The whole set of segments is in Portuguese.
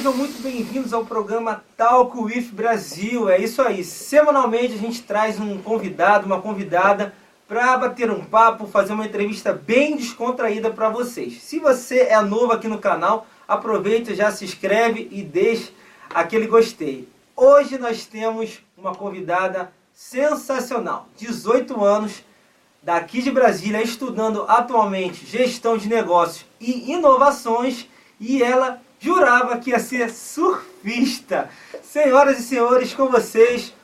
Sejam muito bem-vindos ao programa Talco with Brasil. É isso aí, semanalmente a gente traz um convidado, uma convidada para bater um papo, fazer uma entrevista bem descontraída para vocês. Se você é novo aqui no canal, aproveita, já se inscreve e deixe aquele gostei. Hoje nós temos uma convidada sensacional, 18 anos, daqui de Brasília, estudando atualmente gestão de negócios e inovações, e ela jurava que ia ser surfista. Senhoras e senhores, com vocês,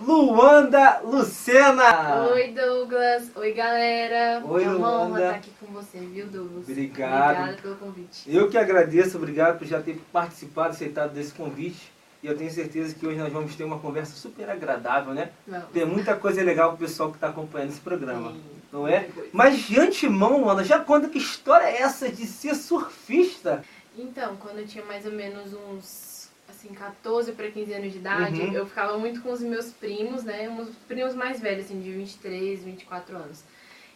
Luanda Lucena. Oi, Douglas. Oi, galera. Oi, é uma honra Luanda. estar aqui com você, viu, Douglas? Obrigado. Obrigada pelo convite. Eu que agradeço, obrigado por já ter participado, aceitado desse convite. E eu tenho certeza que hoje nós vamos ter uma conversa super agradável, né? Vamos. Tem muita coisa legal pro pessoal que está acompanhando esse programa. Sim, Não é? Mas de antemão, Luanda, já conta que história é essa de ser surfista? Então, quando eu tinha mais ou menos uns, assim, 14 para 15 anos de idade, Uhum. eu ficava muito com os meus primos, né? Uns primos mais velhos, assim, de 23, 24 anos.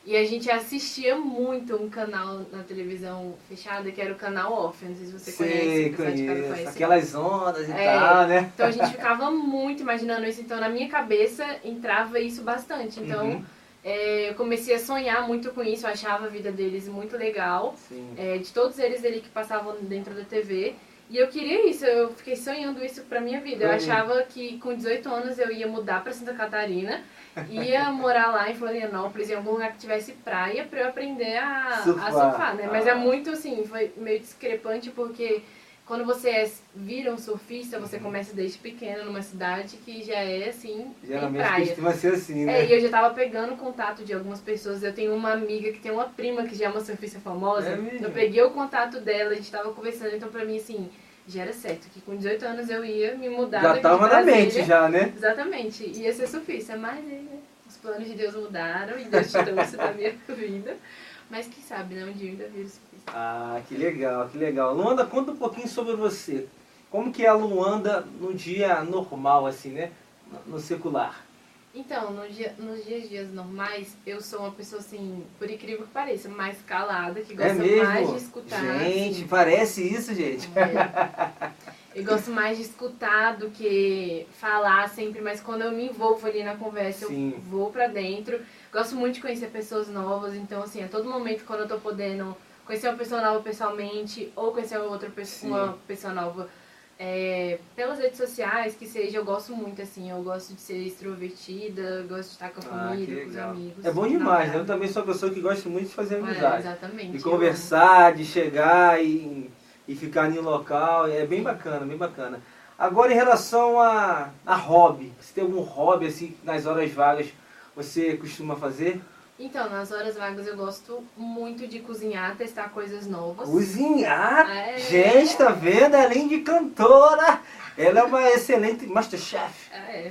E a gente assistia muito um canal na televisão fechada, que era o canal Off. Não sei se você conhece, de casa conheço. conhece. Aquelas ondas e É. tal, né? Então a gente ficava muito imaginando isso, então na minha cabeça entrava isso bastante. Então Uhum. É, eu comecei a sonhar muito com isso, eu achava a vida deles muito legal, é, de todos eles ali que passavam dentro da TV. E eu queria isso, eu fiquei sonhando isso pra minha vida. Eu Foi. achava que com 18 anos eu ia mudar pra Santa Catarina, ia morar lá em Florianópolis, em algum lugar que tivesse praia, pra eu aprender a Surfar. a surfar, né? Mas Ah. é muito assim, foi meio discrepante porque quando você é- vira um surfista, você começa desde pequeno numa cidade que já é assim, tem Geralmente praia. costuma ser assim, né? É, e eu já tava pegando contato de algumas pessoas. Eu tenho uma amiga que tem uma prima que já é uma surfista famosa. É mesmo? eu peguei o contato dela, a gente tava conversando, então pra mim assim, já era certo, que com 18 anos eu ia me mudar Já tava na mente já, né? Exatamente, ia ser surfista, mas né, os planos de Deus mudaram e Deus tirou isso da minha vida. Mas quem sabe, né? Um dia eu ainda viro surfista. Ah, que legal, que legal. Luanda, conta um pouquinho sobre você. Como que é a Luanda no dia normal, assim, né? No secular. Então, no dia, nos dias dias normais, eu sou uma pessoa assim, por incrível que pareça, mais calada, que gosta é mais de escutar. Gente, assim. parece isso, gente. É. Eu gosto mais de escutar do que falar sempre, mas quando eu me envolvo ali na conversa, Sim. eu vou pra dentro. Gosto muito de conhecer pessoas novas, então assim, a todo momento quando eu tô podendo conhecer uma pessoa nova pessoalmente ou conhecer outra pessoa, uma pessoa nova é, pelas redes sociais, que seja, eu gosto muito assim, eu gosto de ser extrovertida, gosto de estar com a Ah, família, com os amigos. É bom demais, né? Eu também sou uma pessoa que gosta muito de fazer É, amizade. exatamente. de conversar, de chegar e, e ficar em um local. É bem bacana, bem bacana. Agora em relação a, a hobby, você tem algum hobby assim nas horas vagas você costuma fazer? Então, nas horas vagas eu gosto muito de cozinhar, testar coisas novas. Cozinhar? É. Gente, tá vendo? Além de cantora, ela é uma excelente masterchef. É.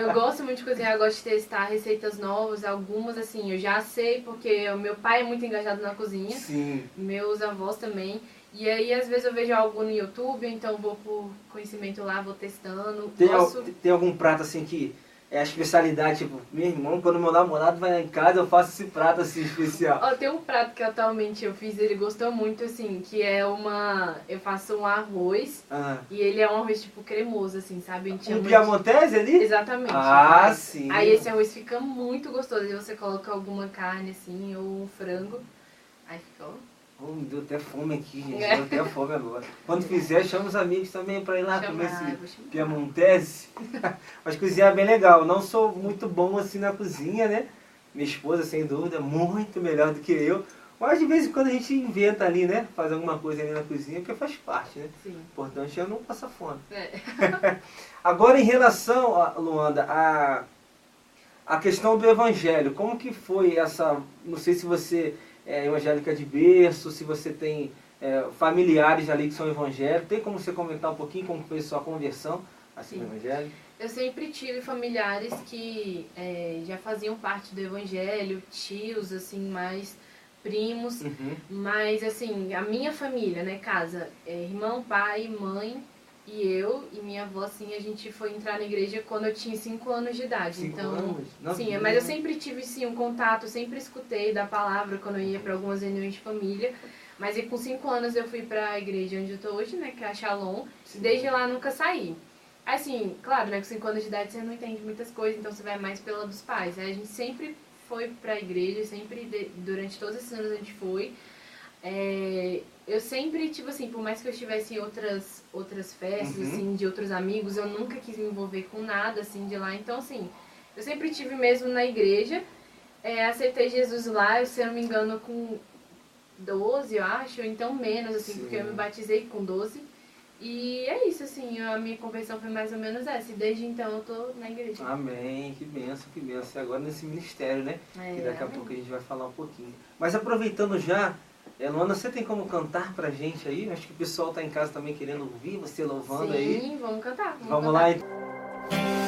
Eu gosto muito de cozinhar, gosto de testar receitas novas, algumas assim, eu já sei porque o meu pai é muito engajado na cozinha, Sim. meus avós também. E aí às vezes eu vejo algo no YouTube, então vou por conhecimento lá, vou testando. Tem, gosto... tem algum prato assim que é a especialidade, tipo, meu irmão, quando meu namorado vai lá em casa, eu faço esse prato assim especial. Ó, tem um prato que atualmente eu fiz, ele gostou muito, assim, que é uma. Eu faço um arroz Ah. e ele é um arroz tipo cremoso, assim, sabe? Um de- piamontese ali? Exatamente. Ah, sim. Aí esse arroz fica muito gostoso. E você coloca alguma carne assim, ou um frango. Aí fica, ó. Oh, me deu até fome aqui, gente. É. Deu até fome agora. Quando fizer, chama os amigos também pra ir lá comer chamar, esse vou chamar. piamontese. Mas cozinhar é bem legal. Não sou muito bom assim na cozinha, né? Minha esposa, sem dúvida, é muito melhor do que eu. Mas de vez em quando a gente inventa ali, né? Faz alguma coisa ali na cozinha, porque faz parte, né? Sim. O importante é não passar fome. É. Agora, em relação, Luanda, a, a questão do evangelho, como que foi essa... Não sei se você é evangélica de berço, se você tem é, familiares ali que são evangélicos. Tem como você comentar um pouquinho como foi sua conversão assim, Sim. evangelho? Eu sempre tive familiares que é, já faziam parte do evangelho, tios, assim, mais primos. Uhum. Mas, assim, a minha família, né, casa, é, irmão, pai, mãe e eu e minha avó, assim, a gente foi entrar na igreja quando eu tinha 5 anos de idade. Cinco então, anos? Não, sim, mas eu sempre tive, sim, um contato, sempre escutei da palavra quando eu ia para algumas reuniões de família. Mas e com cinco anos eu fui pra igreja onde eu tô hoje, né, que é a Shalom. Desde lá nunca saí. Assim, claro, né, com cinco anos de idade você não entende muitas coisas, então você vai mais pela dos pais. Aí a gente sempre foi pra igreja, sempre, de, durante todos esses anos a gente foi. É, eu sempre, tipo assim, por mais que eu estivesse em outras, outras festas, Uhum. assim, de outros amigos, eu nunca quis me envolver com nada, assim, de lá. Então, assim, eu sempre tive mesmo na igreja. É, aceitei Jesus lá, eu, se eu não me engano, com 12, eu acho, ou então menos, assim, Sim. porque eu me batizei com 12. E é isso, assim, a minha conversão foi mais ou menos essa. E desde então eu tô na igreja. Amém, que benção, que benção. E agora nesse ministério, né? É, que daqui a amém. pouco a gente vai falar um pouquinho. Mas aproveitando já, é, Luana, você tem como cantar pra gente aí? Acho que o pessoal tá em casa também querendo ouvir você louvando Sim, aí. vamos cantar. Vamos, Vamos cantar. lá então.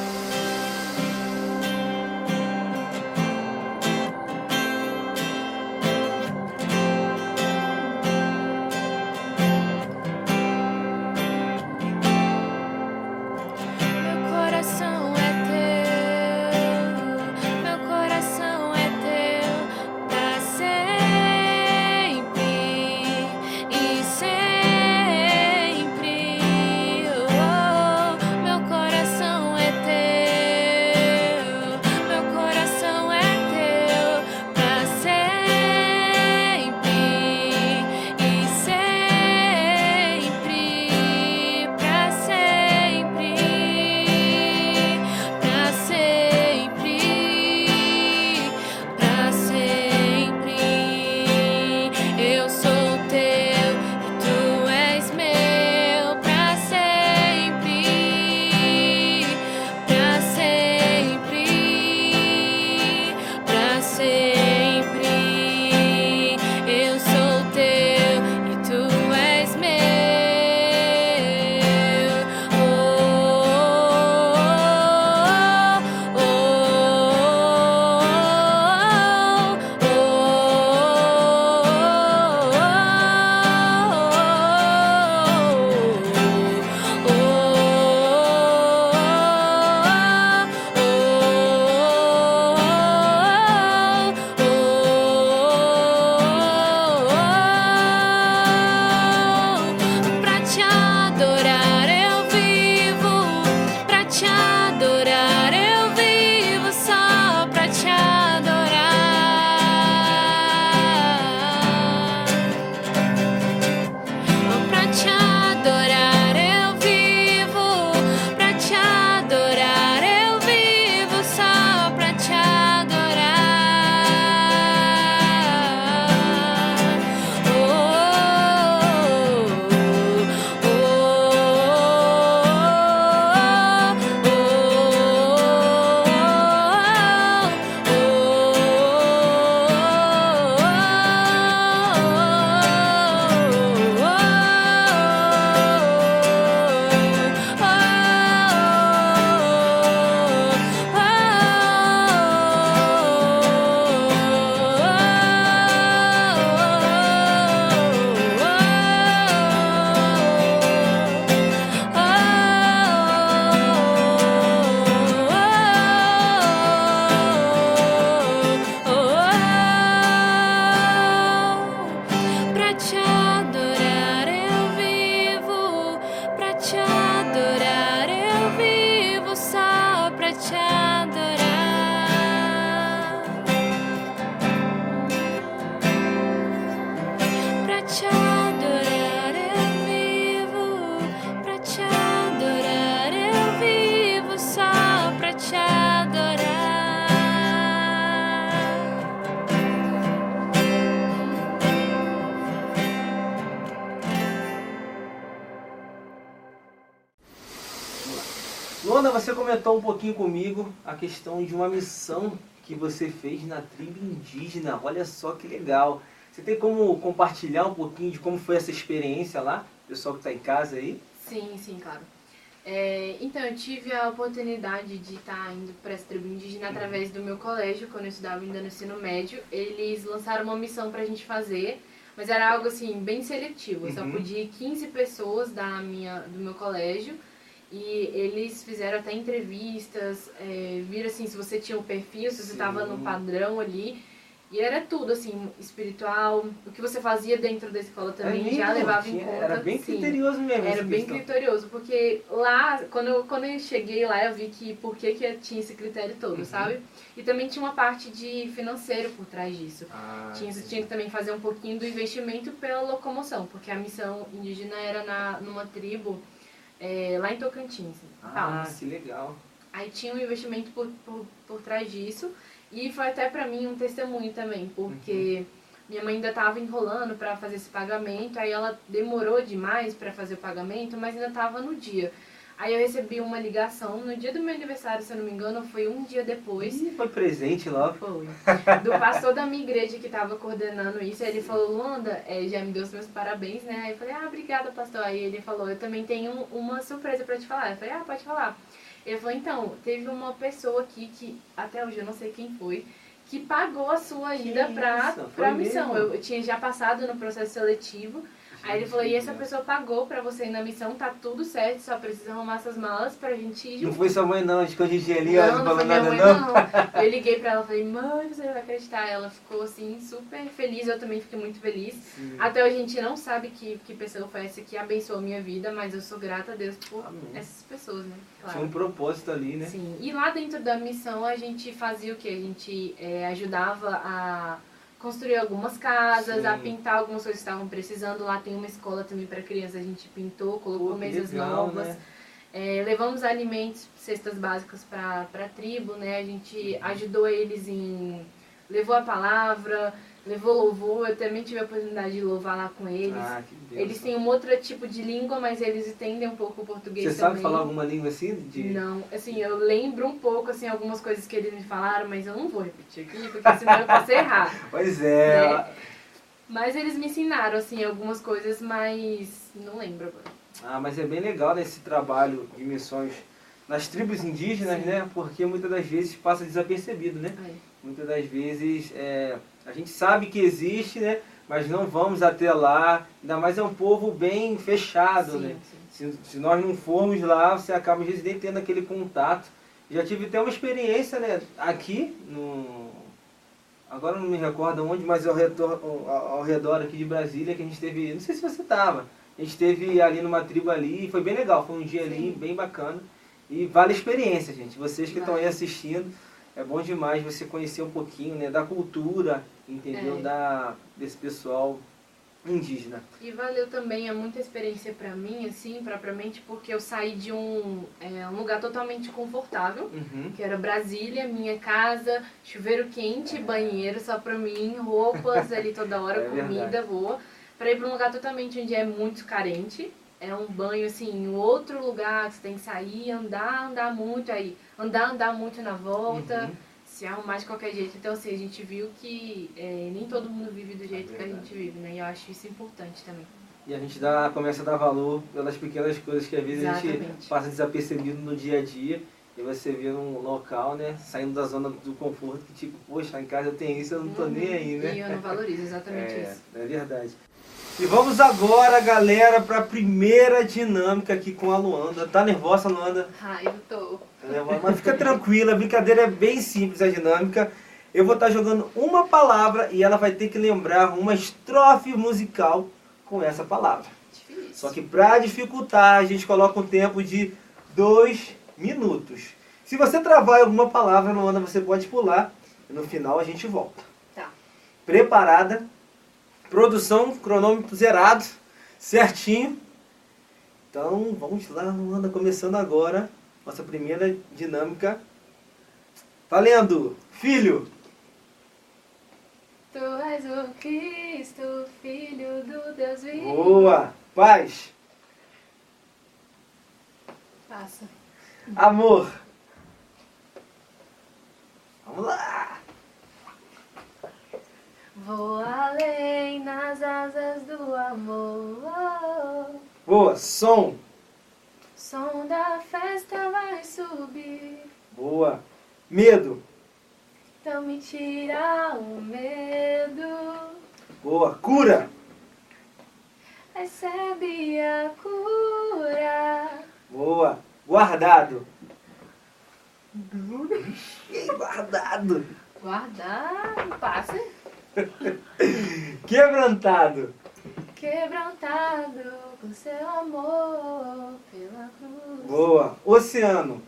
Comentou um pouquinho comigo a questão de uma missão que você fez na tribo indígena. Olha só que legal. Você tem como compartilhar um pouquinho de como foi essa experiência lá? Pessoal que está em casa aí? Sim, sim, claro. É, então, eu tive a oportunidade de estar indo para essa tribo indígena através do meu colégio, quando eu estudava ainda no ensino médio. Eles lançaram uma missão para a gente fazer, mas era algo assim, bem seletivo. Eu só Uhum. podia ir 15 pessoas da minha, do meu colégio. E eles fizeram até entrevistas, é, viram assim se você tinha um perfil, se você estava no padrão ali. E era tudo, assim, espiritual. O que você fazia dentro da escola também É já mesmo? levava em Tinha- conta. Era bem sim. criterioso mesmo. Era bem questão. criterioso, porque lá, quando eu, quando eu cheguei lá, eu vi que por que, que tinha esse critério todo, Uhum. sabe? E também tinha uma parte de financeiro por trás disso. Ah, Tinha, você tinha que também fazer um pouquinho do investimento pela locomoção, porque a missão indígena era na, numa tribo é, lá em Tocantins, Ah, Palmas. que legal. Aí tinha um investimento por, por, por trás disso. E foi até pra mim um testemunho também, porque Uhum. minha mãe ainda tava enrolando pra fazer esse pagamento, aí ela demorou demais pra fazer o pagamento, mas ainda tava no dia. Aí eu recebi uma ligação no dia do meu aniversário, se eu não me engano, foi um dia depois. Ih, foi presente lá. Foi. Do pastor da minha igreja que tava coordenando isso, aí ele falou, Luanda, é, já me deu os meus parabéns, né? Aí eu falei, ah, obrigada, pastor. Aí ele falou, eu também tenho uma surpresa pra te falar. Eu falei, ah, pode falar. Ele falou, então, teve uma pessoa aqui que, até hoje eu não sei quem foi, que pagou a sua ida pra Foi missão. Eu, eu tinha já passado no processo seletivo. Aí ele falou, e essa pessoa pagou pra você ir na missão, tá tudo certo, só precisa arrumar essas malas pra gente ir Não foi sua mãe não, escondidinha ali, ó, Não, não não foi falou nada mãe, não. não. Eu liguei pra ela e falei, mãe, você não vai acreditar. Ela ficou assim, super feliz, eu também fiquei muito feliz. Sim. Até hoje a gente não sabe que, que pessoa foi essa que abençoou a minha vida, mas eu sou grata a Deus por Amém. essas pessoas, né? Tinha um propósito ali, né? Sim. E lá dentro da missão a gente fazia o que? A gente é, ajudava a construir algumas casas, Sim. a pintar algumas coisas que estavam precisando. Lá tem uma escola também para crianças, a gente pintou, colocou Pô, mesas legal, novas. né? É, levamos alimentos, cestas básicas para a tribo, né? A gente ajudou eles em. levou a palavra, levou louvor. Eu também tive a oportunidade de louvar lá com eles. Ah, que bênção. eles têm um outro tipo de língua, mas eles entendem um pouco o português Você também. sabe falar alguma língua assim? De... Não, assim, eu lembro um pouco, assim, algumas coisas que eles me falaram, mas eu não vou repetir aqui, porque senão eu posso errar. Pois é. Né? Mas eles me ensinaram, assim, algumas coisas, mas não lembro agora. Ah, mas é bem legal né, esse trabalho de missões nas tribos indígenas, Sim. né? Porque muitas das vezes passa desapercebido, né? Aí. Muitas das vezes é, a gente sabe que existe, né? Mas não vamos até lá. Ainda mais é um povo bem fechado, Sim, né? sim. Se, se nós não formos lá, você acaba às vezes nem tendo aquele contato. Já tive até uma experiência, né? Aqui, no... Agora não me recordo onde, mas ao redor, ao, ao redor aqui de Brasília, que a gente teve... Não sei se você estava. A gente teve ali numa tribo ali, foi bem legal. Foi um dia ali bem bacana. E vale a experiência, gente. Vocês que estão aí assistindo, é bom demais você conhecer um pouquinho, né? Da cultura, entendeu? É. Da, desse pessoal indígena. E valeu também, é muita experiência pra mim, assim, propriamente, porque eu saí de um, é, um lugar totalmente confortável, Uhum. que era Brasília, minha casa, chuveiro quente, banheiro só pra mim, roupas ali toda hora, É comida verdade. boa, pra ir pra um lugar totalmente onde é muito carente. É um banho, assim, em outro lugar, que você tem que sair, andar, andar muito, aí andar, andar muito na volta, Uhum. se arrumar de qualquer jeito. Então, assim, a gente viu que é, nem todo mundo vive do jeito que a gente vive, né? E eu acho isso importante também. E a gente dá, começa a dar valor pelas pequenas coisas que às vezes a gente Exatamente. passa desapercebido no dia a dia. E você vê num local, né, saindo da zona do conforto, que tipo, poxa, em casa eu tenho isso, eu não tô Uhum. nem aí, né? E eu não valorizo exatamente é, isso. é verdade. E vamos agora, galera, para a primeira dinâmica aqui com a Luanda. Tá nervosa, Luanda? Ai, eu tô. Tá nervosa? Mas fica tranquila, a brincadeira é bem simples, a dinâmica. Eu vou estar jogando uma palavra e ela vai ter que lembrar uma estrofe musical com essa palavra. Difícil. Só que para dificultar, a gente coloca um tempo de dois minutos. Se você travar alguma palavra, Luana, você pode pular. E no final a gente volta. Tá. Preparada? Produção, cronômetro zerado, certinho. Então vamos lá, Luana, começando agora nossa primeira dinâmica. Valendo! Filho! Tu és o Cristo, filho do Deus vivo. Boa! Paz! Passa. Amor! Vamos lá! Vou além nas asas do amor. Boa! Som! Som da festa vai subir. Boa! Medo! Então me tira o medo. Boa! Cura! Recebe a cura. Boa! Guardado! Guardado! Guardar. Passa. Quebrantado. Quebrantado com seu amor pela cruz. Boa. Oceano.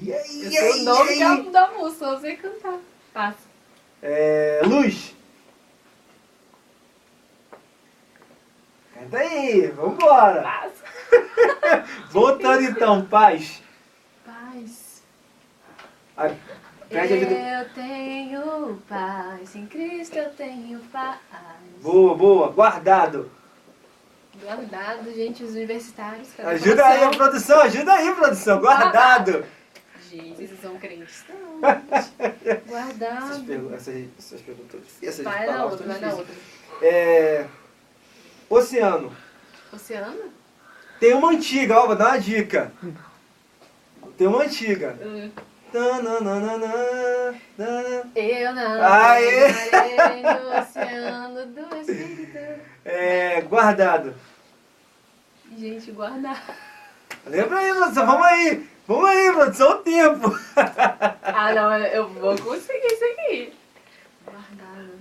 E aí, e sei aí, o nome e da, aí? da música, eu sei cantar. Passa. É, luz. Canta aí, vambora. Passa. Voltando então, paz. Paz. Ah, Pede a vida. Eu tenho paz, em Cristo eu tenho paz. Boa, boa. Guardado. Guardado, gente, os universitários. a Ajuda aí, produção? produção. Ajuda aí, produção. Guardado. Gente, vocês são crentes. Guardado. Essas, pergu essas, essas perguntas difíceis. Vai na outra, vai na outra. É, oceano. Oceano? Tem uma antiga, ó, vou dar uma dica. Tem uma antiga. Hum. Eu não Aê! no oceano do Espírito. É, guardado. Gente, guardar. Lembra aí, produção. Vamos aí. Vamos aí, produção. O tempo. Ah, não, eu vou conseguir isso aqui. Guardado.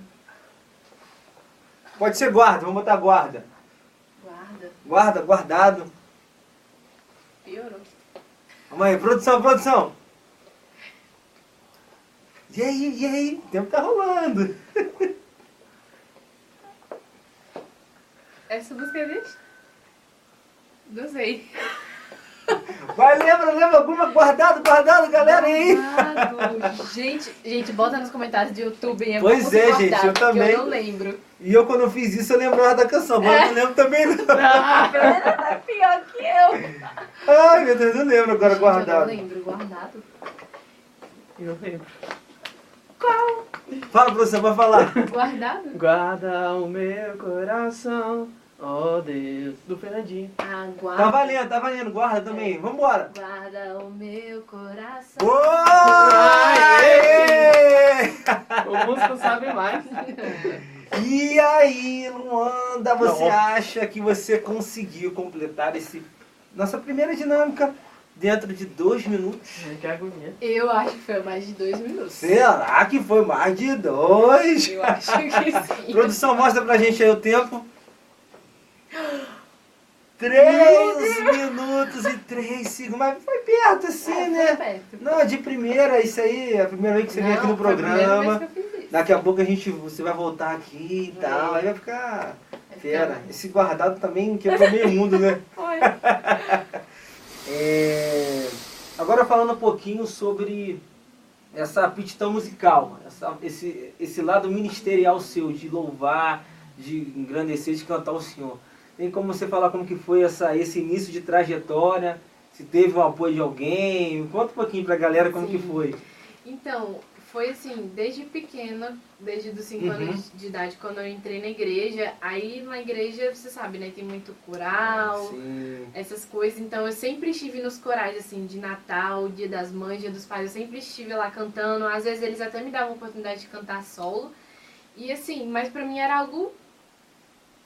Pode ser guarda. Vamos botar guarda. Guarda. Guarda, guardado. Piorou. Vamos aí, produção, produção. E aí, e aí? O tempo tá rolando. Essa música é desse? Não sei. Vai, lembra, lembra alguma? Guardado, guardado, galera aí. Guardado. Gente, gente, bota nos comentários do YouTube. hein? Pois é, guardado, gente, eu também. Eu não lembro. E eu, quando eu fiz isso, eu lembrava da canção. Mas eu não lembro também, não. Fernanda tá pior que eu. Ai, meu Deus, eu lembro agora, Gente, Eu não guardado. lembro, guardado. Eu lembro. Qual? Fala, produção, vai falar. Guardado? Guarda o meu coração, ó Deus, do Fernandinho. Ah, guarda. Tá valendo, tá valendo. Guarda também. Vambora. Guarda o meu coração. Ô! Aê! O músico sabe mais. E aí, Luanda, você Não, acha que você conseguiu completar esse nossa primeira dinâmica dentro de dois minutos? Que agonia. Eu acho que foi mais de dois minutos. Será que foi mais de dois? Eu acho que sim. Produção, mostra pra gente aí o tempo. Três minutos e três segundos. Mas foi perto assim, É, né? perto. Não, de primeira, isso aí, é a primeira vez que você vem aqui no Não, programa. Daqui a pouco a gente, você vai voltar aqui e tal. É. Aí vai ficar fera. Esse guardado também quebrou meio mundo, né? Foi. É, Agora falando um pouquinho sobre essa aptidão musical, essa- esse, esse lado ministerial seu, de louvar, de engrandecer, de cantar o Senhor. Tem como você falar como que foi essa, esse início de trajetória? Se teve o apoio de alguém? Conta um pouquinho pra galera como que Sim. foi. Então, foi assim, desde pequena, desde os 5 Uhum. anos de idade, quando eu entrei na igreja, aí na igreja, você sabe, né, tem muito coral, Sim. essas coisas, então eu sempre estive nos corais, assim, de Natal, Dia das Mães, Dia dos Pais, eu sempre estive lá cantando, às vezes eles até me davam a oportunidade de cantar solo, e assim, mas pra mim era algo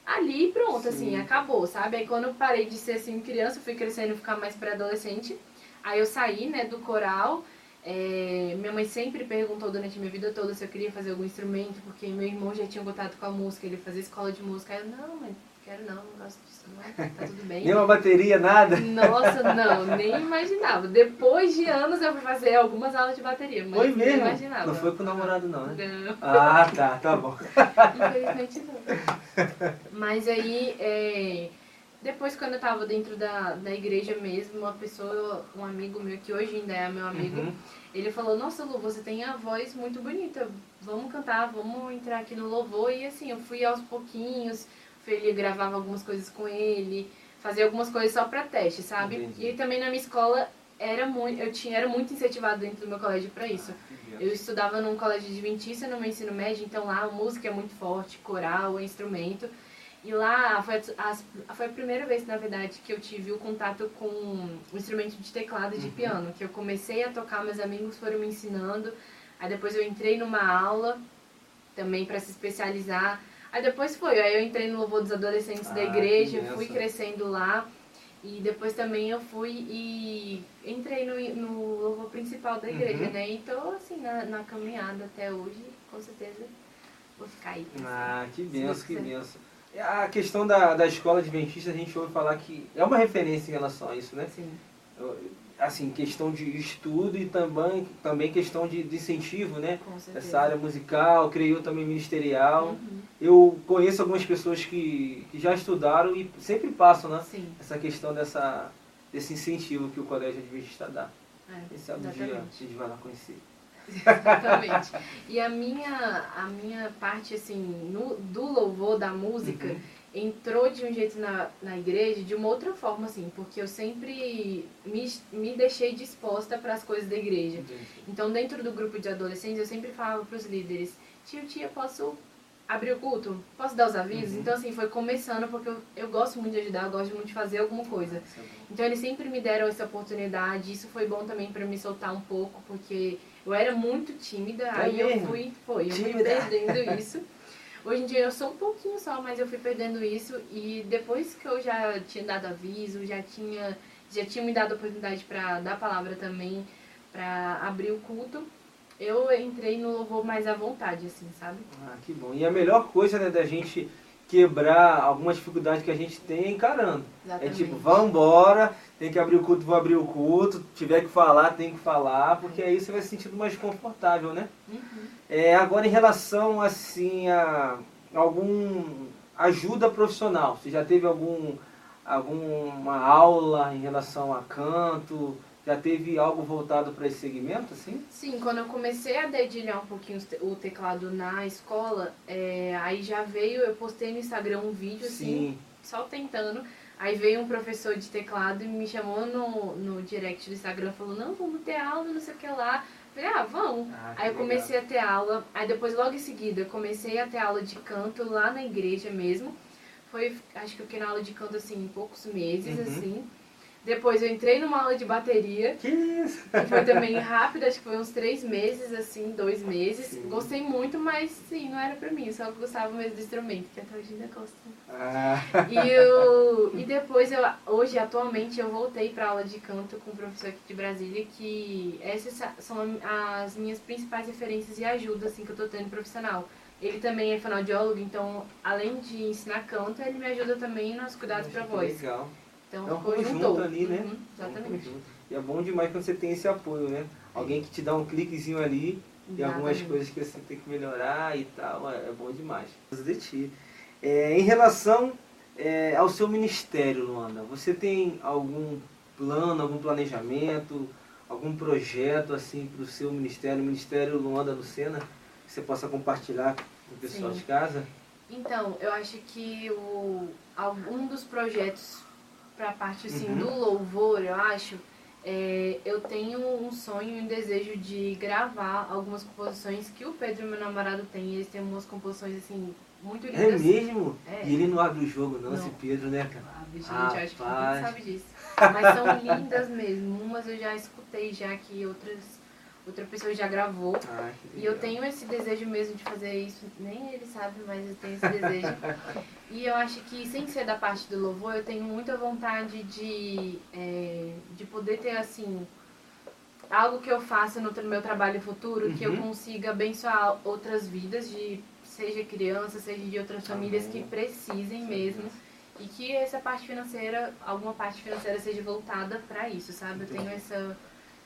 ali e pronto, Sim. assim, acabou, sabe? Aí quando eu parei de ser, assim, criança, fui crescendo e ficar mais pré-adolescente, aí eu saí, né, do coral, é, minha mãe sempre perguntou durante a minha vida toda se eu queria fazer algum instrumento, porque meu irmão já tinha contato com a música, ele fazia escola de música. Aí eu, não, mãe, quero não, não gosto disso, não, tá tudo bem. Nem uma bateria, nada? Nossa, não, nem imaginava. Depois de anos eu fui fazer algumas aulas de bateria, mas Foi nem mesmo? imaginava. Não foi com o namorado não, né? Não. Ah, tá, tá bom. Infelizmente não. Mas aí, é, depois quando eu tava dentro da, da igreja mesmo, uma pessoa, um amigo meu, que hoje ainda é meu amigo, Uhum. Ele falou, nossa Lu, você tem a voz muito bonita, vamos cantar, vamos entrar aqui no louvor. E assim, eu fui aos pouquinhos, ele gravava algumas coisas com ele, fazia algumas coisas só pra teste, sabe? Entendi. E também na minha escola era muito, eu tinha, era muito incentivado dentro do meu colégio pra isso. Eu estudava num colégio adventista no meu ensino médio, então lá a música é muito forte, coral, é instrumento. E lá foi a, a- foi a primeira vez, na verdade, que eu tive o contato com o instrumento de teclado e de Uhum. piano, que eu comecei a tocar, meus amigos foram me ensinando. Aí depois eu entrei numa aula também para se especializar. Aí depois foi, aí eu entrei no louvor dos adolescentes da Ah, que igreja, fui crescendo lá. E depois também eu fui e entrei no, no louvor principal da igreja, Uhum. né? E tô assim na, na caminhada até hoje, com certeza vou ficar aí. Ah, que benção, que benção. A questão da, da escola adventista, a gente ouve falar que é uma referência em relação a isso, né? Sim. Assim, questão de estudo e também, também questão de, de incentivo, né? Com certeza. Essa área musical, creio também ministerial. Uhum. Eu conheço algumas pessoas que, que já estudaram e sempre passam, né? Sim, Essa questão dessa, desse incentivo que o Colégio Adventista dá. é, Quem sabe um dia a gente vai lá conhecer. Exatamente. E a minha, a minha parte, assim, no, do louvor, da música, Uhum. entrou de um jeito na, na igreja, de uma outra forma, assim, porque eu sempre me, me deixei disposta para as coisas da igreja. Então, dentro do grupo de adolescentes, eu sempre falava para os líderes, tio, tia, posso abrir o culto? Posso dar os avisos? Uhum. Então, assim, foi começando, porque eu, eu gosto muito de ajudar, eu gosto muito de fazer alguma coisa. Então eles sempre me deram essa oportunidade. Isso foi bom também para me soltar um pouco, porque eu era muito tímida. É aí eu mesmo? fui, foi, eu fui Tímida? perdendo isso. Hoje em dia eu sou um pouquinho só, mas eu fui perdendo isso e depois que eu já tinha dado aviso, já tinha já tinha me dado a oportunidade para dar palavra também, para abrir o culto, eu entrei no louvor mais à vontade, assim, sabe? Ah, que bom. E a melhor coisa né, da gente quebrar alguma dificuldade que a gente tem é encarando. É Exatamente. tipo, vamos embora, tem que abrir o culto, vou abrir o culto, tiver que falar, tem que falar, porque aí você vai se sentindo mais confortável, né? Uhum. É, agora em relação assim a algum ajuda profissional, você já teve algum alguma aula em relação a canto? Já teve algo voltado para esse segmento, assim? Sim, quando eu comecei a dedilhar um pouquinho o teclado na escola, é, aí já veio, eu postei no Instagram um vídeo assim, só tentando. Aí veio um professor de teclado e me chamou no, no direct do Instagram, falou, não, vamos ter aula, não sei o que lá. Falei, ah, vamos. Ah, Aí eu comecei a ter aula, aí depois logo em seguida eu comecei a ter aula de canto lá na igreja mesmo. Foi, acho que eu fiquei na aula de canto assim, em poucos meses, Uhum. assim. Depois eu entrei numa aula de bateria. Que isso? Que foi também rápido, acho que foi uns três meses, assim, dois meses. Sim. Gostei muito, mas sim, não era pra mim, só gostava mesmo do instrumento, que até hoje ainda gosto. Ah, E, eu, e depois, eu, hoje, atualmente, eu voltei pra aula de canto com um professor aqui de Brasília, que essas são as minhas principais referências e ajuda, assim, que eu tô tendo profissional. Ele também é fonoaudiólogo, então, além de ensinar canto, ele me ajuda também nos cuidados pra voz. Legal. Então, É um conjunto ali, né? Uhum, É um exatamente. E é bom demais quando você tem esse apoio, né? Alguém que te dá um cliquezinho ali e algumas Exatamente. coisas que você tem que melhorar e tal, é, é bom demais. De ti. É, em relação é, ao seu ministério, Luanda, você tem algum plano, algum planejamento, algum projeto assim para o seu ministério, o Ministério Luanda Lucena, que você possa compartilhar com o pessoal Sim. de casa? Então, eu acho que o, algum dos projetos para a parte assim, Uhum. do louvor, eu acho, é, eu tenho um sonho e um desejo de gravar algumas composições que o Pedro, meu namorado, tem. Eles têm umas composições assim, muito É lindas. mesmo? É. E ele não abre o jogo não, Não. esse Pedro, né, cara? Ah, gente, eu acho que ninguém sabe disso. Mas são lindas mesmo. Umas eu já escutei já que outras outra pessoa já gravou. Ah, E eu tenho esse desejo mesmo de fazer isso, nem ele sabe, mas eu tenho esse desejo. e eu acho que, sem ser da parte do louvor, eu tenho muita vontade de, é, de poder ter, assim, algo que eu faça no meu trabalho futuro, que eu Uhum. consiga abençoar outras vidas, de seja criança, seja de outras famílias Amém. que precisem mesmo. E que essa parte financeira, alguma parte financeira seja voltada para isso, sabe? Eu tenho essa,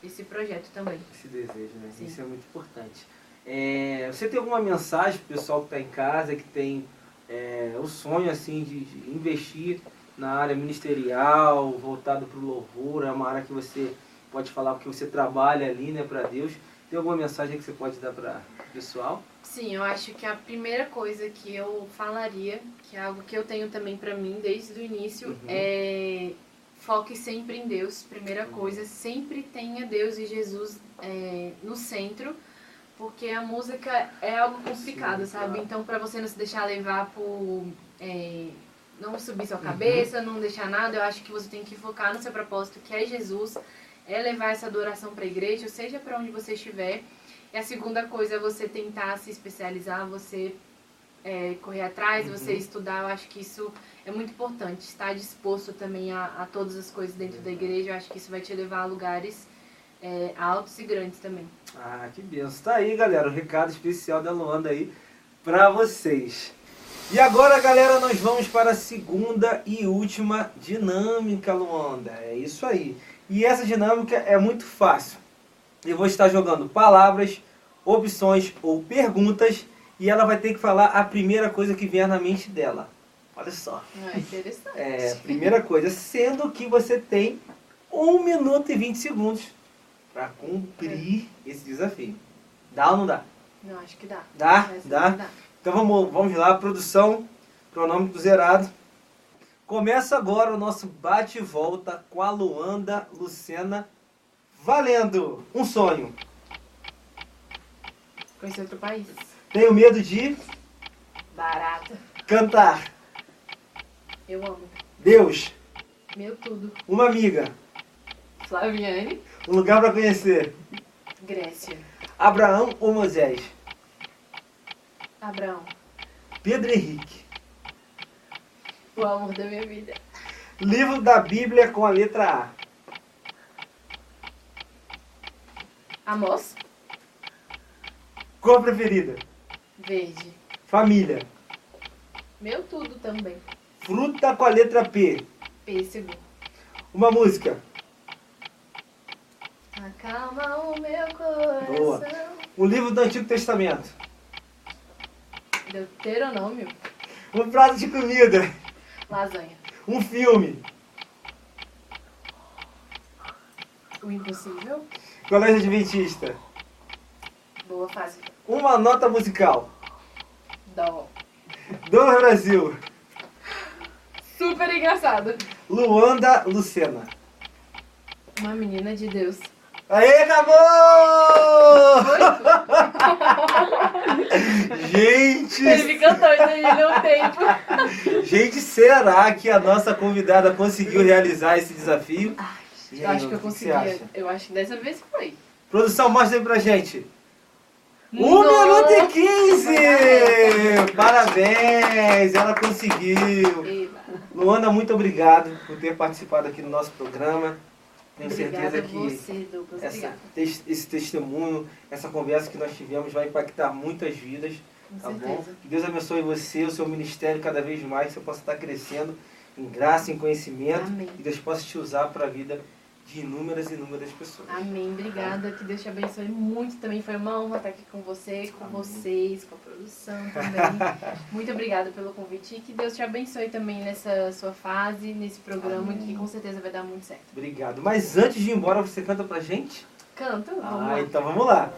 esse projeto também. Esse desejo, né? Sim. Isso é muito importante. É, você tem alguma mensagem pro pessoal que está em casa, que tem é, o sonho assim de, de investir na área ministerial, voltado para o louvor, é uma área que você pode falar porque você trabalha ali, né, para Deus. Tem alguma mensagem que você pode dar para o pessoal? Sim, eu acho que a primeira coisa que eu falaria, que é algo que eu tenho também pra mim desde o início, Uhum. é foque sempre em Deus. Primeira Uhum. coisa, sempre tenha Deus e Jesus é, no centro, porque a música é algo complicado, sabe? Então, pra você não se deixar levar por é, não subir Uhum. sua cabeça, não deixar nada, eu acho que você tem que focar no seu propósito, que é Jesus, é levar essa adoração pra igreja, seja pra onde você estiver. E a segunda coisa é você tentar se especializar, você é, correr atrás, você estudar, eu acho que isso é muito importante. Estar disposto também a, a todas as coisas dentro da igreja, eu acho que isso vai te levar a lugares é, altos e grandes também. Ah, que benção. Tá aí, galera, o recado especial da Luanda aí pra vocês. E agora, galera, nós vamos para a segunda e última dinâmica, Luanda. É isso aí. E essa dinâmica é muito fácil. Eu vou estar jogando palavras, opções ou perguntas e ela vai ter que falar a primeira coisa que vier na mente dela. Olha só. Ah, interessante. É, primeira coisa, sendo que você tem 1 minuto e 20 segundos para cumprir esse desafio. Dá ou não dá? Não, acho que dá. Dá? Dá? dá. Então vamos, vamos lá, produção, cronômetro zerado. Começa agora o nosso bate e volta com a Luanda Lucena. Valendo! Um sonho. Conhecer outro país. Tenho medo de Barato. cantar. Eu amo. Deus, Meu tudo. uma amiga, Flaviane. um lugar para conhecer. Grécia. Abraão ou Moisés? Abraão. Pedro Henrique. O amor da minha vida. Livro da Bíblia com a letra A. Amos. Cor preferida? Verde. Família. Meu tudo também. Fruta com a letra P. Pêssego. Uma música. Acalma o meu coração. Boa. Um livro do Antigo Testamento. Deuteronômio. Um prato de comida. Lasanha. Um filme. O impossível. Colégio Adventista. Boa fase. Uma nota musical. Dó. Dom Brasil. Super engraçado. Luanda Lucena. Uma menina de Deus. Aê, acabou! Gente, Ele cantou ele no tempo. gente, será que a nossa convidada conseguiu realizar esse desafio? E Eu aí, acho que eu consegui. Eu acho que dessa vez foi. Produção, mostra aí pra gente. Um minuto e quinze! Parabéns! Ela conseguiu! Eba. Luana, muito obrigado por ter participado aqui no nosso programa. Tenho Obrigada certeza que você, essa, esse testemunho, essa conversa que nós tivemos vai impactar muitas vidas. Com Tá bom? certeza. Que Deus abençoe você, o seu ministério cada vez mais, que você possa estar crescendo em graça, em conhecimento. Amém. E Deus possa te usar para a vida de inúmeras e inúmeras pessoas. Amém. Obrigada. Que Deus te abençoe muito. Também foi uma honra estar aqui com você, com vocês, com a produção também. muito obrigada pelo convite. E que Deus te abençoe também nessa sua fase, nesse programa, Amém. que com certeza vai dar muito certo. Obrigado. Mas antes de ir embora, você canta pra gente? Canta, vamos ah, lá. então vamos lá.